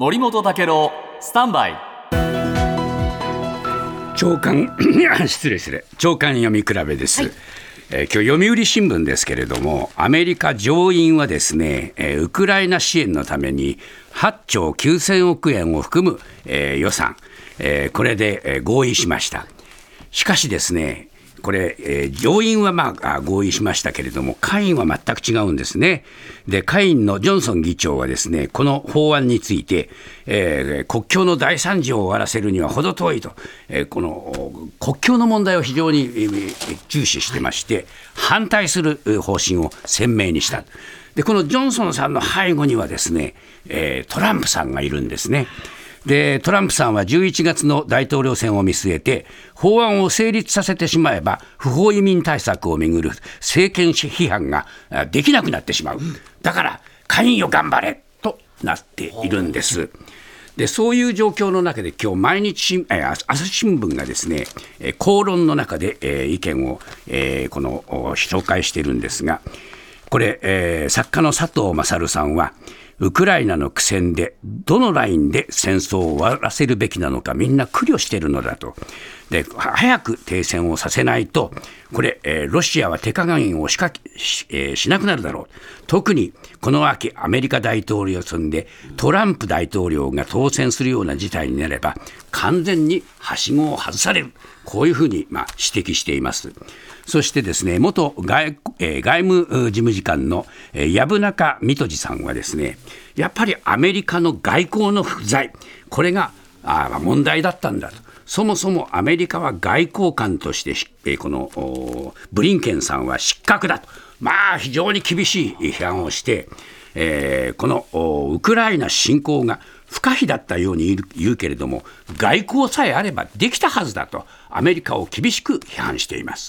森本武郎スタンバイ。長官 失礼失礼。長官読み比べです、えー今日読売新聞ですけれどもアメリカ上院はですね、えーウクライナ支援のために8兆9000億円を含む、えー予算、えーこれで、えー合意しました。しかしですねこれ、えー上院は、まあ、合意しましたけれども、下院は全く違うんですね。で、下院のジョンソン議長はですね、この法案について、えー国境の大惨事を終わらせるには程遠いと、えーこの国境の問題を非常に、え重視してまして、反対する方針を鮮明にした。で、このジョンソンさんの背後にはですね、えートランプさんがいるんですね。でトランプさんは11月の大統領選を見据えて、法案を成立させてしまえば、不法移民対策をめぐる政権批判ができなくなってしまう、だから下院よ頑張れとなっているんです。でそういう状況の中で、今日毎日え朝日新聞がですね、え公論の中で、え意見を、えこの紹介しているんですが、これ、え作家の佐藤勝さんは、ウクライナの苦戦で、どのラインで戦争を終わらせるべきなのか、みんな苦慮しているのだと。で、早く停戦をさせないと、これ、えーロシアは手加減をしかし,、えーしなくなるだろう。特に、この秋、アメリカ大統領選で、トランプ大統領が当選するような事態になれば、完全にはしごを外される。こういうふうに、まあ、指摘しています。そしてですね、元外,、えー外務事務次官の、えー藪中水戸次さんはですね、やっぱりアメリカの外交の不在、これがあ問題だったんだと。そもそもアメリカは外交官として、えこのブリンケンさんは失格だと。まあ、非常に厳しい批判をして、えーこのウクライナ侵攻が不可避だったように言うけれども、外交さえあればできたはずだと、アメリカを厳しく批判しています。